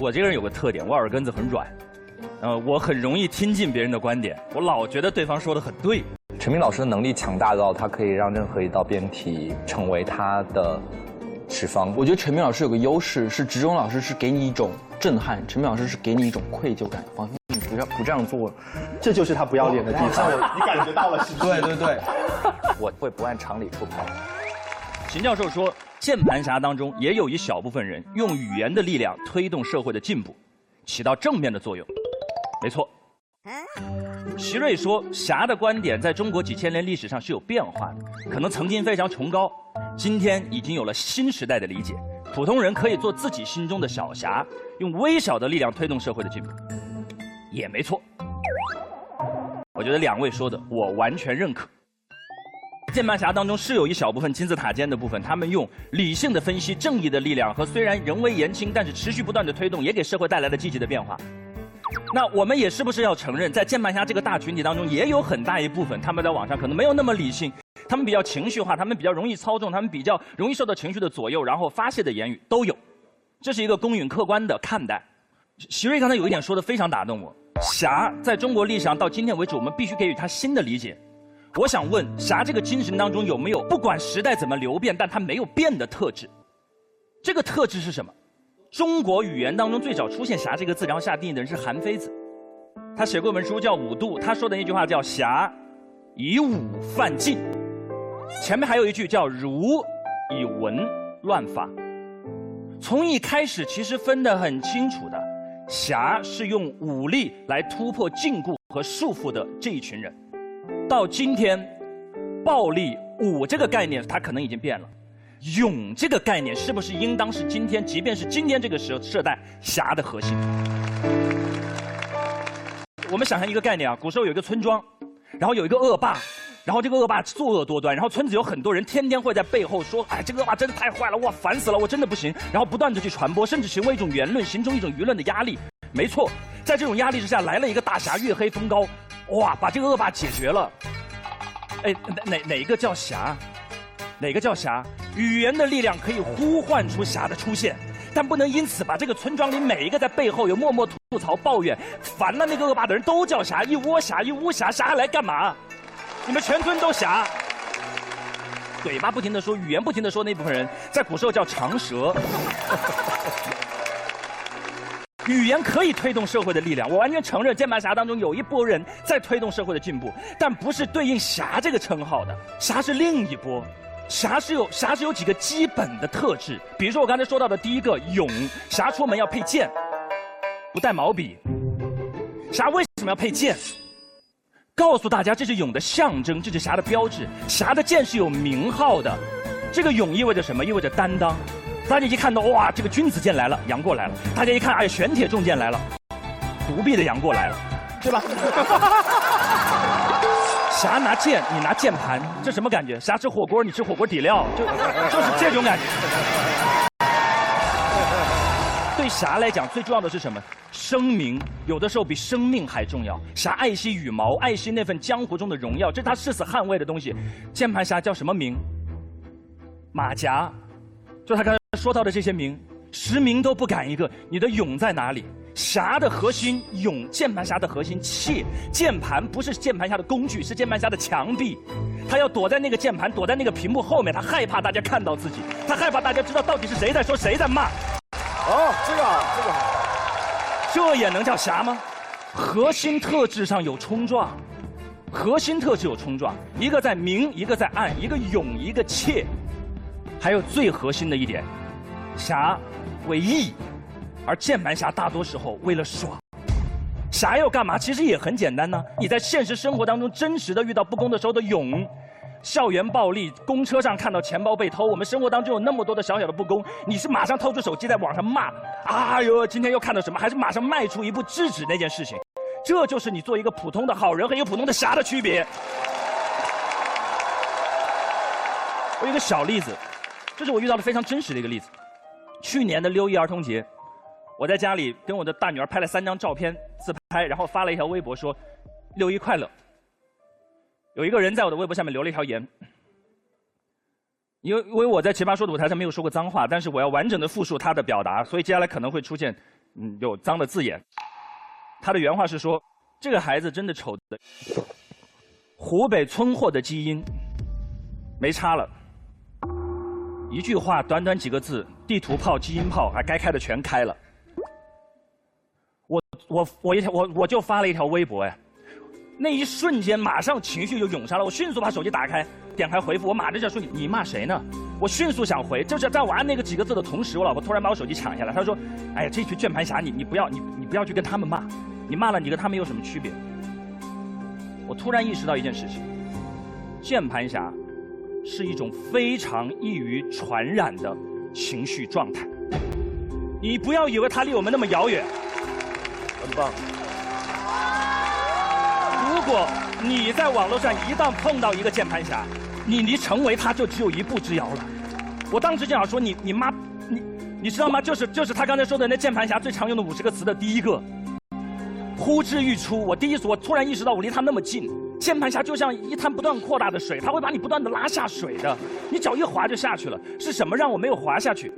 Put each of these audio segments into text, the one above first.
我这个人有个特点，我耳根子很软，呃，我很容易听进别人的观点，我老觉得对方说的很对。陈明老师的能力强大到，他可以让任何一道辩题成为他的持方。我觉得陈明老师有个优势，是职中老师是给你一种震撼，陈明老师是给你一种愧疚感。王你不要不这样做，这就是他不要脸的地方。你感觉到了是不是？对对对，我会不按常理出牌。秦教授说，键盘侠当中也有一小部分人用语言的力量推动社会的进步，起到正面的作用。没错。徐瑞说，侠的观点在中国几千年历史上是有变化的，可能曾经非常崇高，今天已经有了新时代的理解。普通人可以做自己心中的小侠，用微小的力量推动社会的进步，也没错。我觉得两位说的，我完全认可。键盘侠当中是有一小部分金字塔尖的部分，他们用理性的分析、正义的力量和虽然人微言轻，但是持续不断的推动，也给社会带来了积极的变化。那我们也是不是要承认，在键盘侠这个大群体当中，也有很大一部分他们在网上可能没有那么理性，他们比较情绪化，他们比较容易操纵，他们比较容易受到情绪的左右，然后发泄的言语都有，这是一个公允客观的看待。徐瑞刚才有一点说的非常打动我，侠在中国历史上到今天为止，我们必须给予他新的理解。我想问，侠这个精神当中有没有不管时代怎么流变，但它没有变的特质？这个特质是什么？中国语言当中最早出现“侠”这个字，然后下定义的人是韩非子，他写过一本书叫《五度》，他说的那句话叫“侠以武犯禁”，前面还有一句叫“儒以文乱法”。从一开始其实分得很清楚的，侠是用武力来突破禁锢和束缚的这一群人，到今天，暴力武这个概念它可能已经变了。勇这个概念是不是应当是今天，即便是今天这个时时代侠的核心？我们想象一个概念啊，古时候有一个村庄，然后有一个恶霸，然后这个恶霸作恶多端，然后村子有很多人天天会在背后说，哎，这个恶霸真的太坏了，哇，烦死了，我真的不行，然后不断的去传播，甚至成为一种言论，形成一种舆论的压力。没错，在这种压力之下，来了一个大侠，月黑风高，哇，把这个恶霸解决了。哎，哪哪哪个叫侠？哪个叫侠？语言的力量可以呼唤出侠的出现，但不能因此把这个村庄里每一个在背后有默默吐槽、抱怨、烦了那个恶霸的人都叫侠，一窝侠，一窝侠，侠来干嘛？你们全村都侠，嘴巴不停的说，语言不停的说，那部分人在古时候叫长舌。语言可以推动社会的力量，我完全承认键盘侠当中有一波人在推动社会的进步，但不是对应侠这个称号的，侠是另一波。侠是有侠是有几个基本的特质，比如说我刚才说到的第一个勇，侠出门要配剑，不带毛笔。侠为什么要配剑？告诉大家这是勇的象征，这是侠的标志。侠的剑是有名号的，这个勇意味着什么？意味着担当。大家一看到哇，这个君子剑来了，杨过来了。大家一看，哎，玄铁重剑来了，独臂的杨过来了，对吧？侠拿剑，你拿键盘，这什么感觉？侠吃火锅，你吃火锅底料，就就是这种感觉。对侠来讲，最重要的是什么？声名，有的时候比生命还重要。侠爱惜羽毛，爱惜那份江湖中的荣耀，这是他誓死捍卫的东西。键盘侠叫什么名？马甲，就他刚才说到的这些名，实名都不敢一个。你的勇在哪里？侠的核心勇，键盘侠的核心怯。键盘不是键盘侠的工具，是键盘侠的墙壁。他要躲在那个键盘，躲在那个屏幕后面，他害怕大家看到自己，他害怕大家知道到底是谁在说，谁在骂。哦，这个这个好，这也能叫侠吗？核心特质上有冲撞，核心特质有冲撞，一个在明，一个在暗，一个勇，一个怯。还有最核心的一点，侠为义。而键盘侠大多时候为了爽，侠要干嘛？其实也很简单呢。你在现实生活当中真实的遇到不公的时候的勇，校园暴力、公车上看到钱包被偷，我们生活当中有那么多的小小的不公，你是马上掏出手机在网上骂，哎呦，今天又看到什么？还是马上迈出一步制止那件事情？这就是你做一个普通的好人和一个普通的侠的区别。我有个小例子，这是我遇到的非常真实的一个例子。去年的六一儿童节。我在家里跟我的大女儿拍了三张照片自拍，然后发了一条微博说：“六一快乐。”有一个人在我的微博下面留了一条言，因为因为我在奇葩说的舞台上没有说过脏话，但是我要完整的复述他的表达，所以接下来可能会出现嗯有脏的字眼。他的原话是说：“这个孩子真的丑的，湖北村货的基因，没差了。一句话，短短几个字，地图炮、基因炮，啊，该开的全开了。我我我一条我我就发了一条微博呀，那一瞬间马上情绪就涌上来，我迅速把手机打开，点开回复，我马上就说你你骂谁呢？我迅速想回，就是在我按那个几个字的同时，我老婆突然把我手机抢下来，她说：“哎呀，这群键盘侠，你你不要你你不要去跟他们骂，你骂了你跟他们有什么区别？”我突然意识到一件事情，键盘侠是一种非常易于传染的情绪状态。你不要以为它离我们那么遥远，很棒。如果你在网络上一旦碰到一个键盘侠，你离成为他就只有一步之遥了。我当时就想说你你妈你你知道吗？就是就是他刚才说的那键盘侠最常用的五十个词的第一个，呼之欲出。我第一次我突然意识到我离他那么近，键盘侠就像一滩不断扩大的水，他会把你不断的拉下水的，你脚一滑就下去了。是什么让我没有滑下去？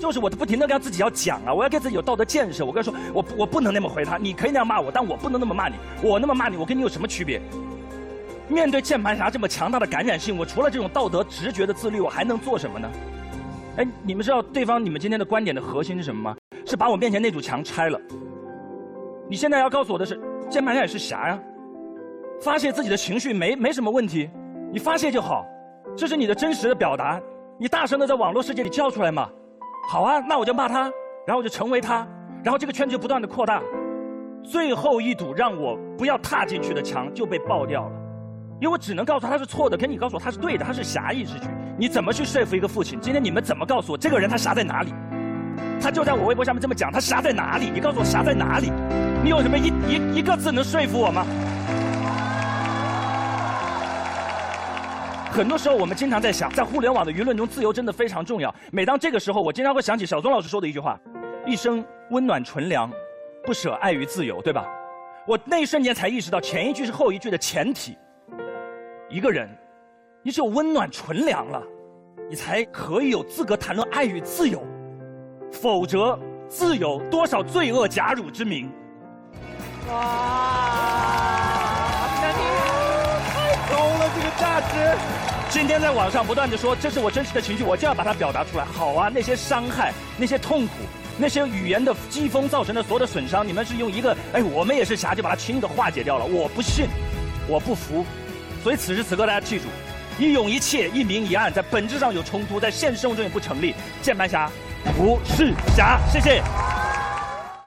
就是我不停的跟自己要讲啊，我要给自己有道德建设。我跟他说，我我不能那么回他，你可以那样骂我，但我不能那么骂你。我那么骂你，我跟你有什么区别？面对键盘侠这么强大的感染性，我除了这种道德直觉的自律，我还能做什么呢？哎，你们知道对方你们今天的观点的核心是什么吗？是把我面前那堵墙拆了。你现在要告诉我的是，键盘侠也是侠呀，发泄自己的情绪没没什么问题，你发泄就好，这是你的真实的表达，你大声的在网络世界里叫出来嘛。好啊，那我就骂他，然后我就成为他，然后这个圈子就不断的扩大，最后一堵让我不要踏进去的墙就被爆掉了。因为我只能告诉他他是错的，可你告诉我他是对的，他是侠义之举。你怎么去说服一个父亲？今天你们怎么告诉我这个人他侠在哪里？他就在我微博下面这么讲，他侠在哪里？你告诉我侠在哪里？你有什么一一一个字能说服我吗？很多时候我们经常在想，在互联网的舆论中，自由真的非常重要。每当这个时候，我经常会想起小松老师说的一句话：“一生温暖纯良，不舍爱与自由”，对吧？我那一瞬间才意识到，前一句是后一句的前提。一个人，你只有温暖纯良了，你才可以有资格谈论爱与自由，否则，自有多少罪恶假汝之名。哇！价值。今天在网上不断的说，这是我真实的情绪，我就要把它表达出来。好啊，那些伤害，那些痛苦。那些语言的讥讽造成的所有的损伤，你们是用一个“哎，我们也是侠”就把它轻易的化解掉了。我不信，我不服。所以此时此刻，大家记住：一勇一怯，一明一暗，在本质上有冲突，在现实生活中也不成立。键盘侠不是侠。谢谢。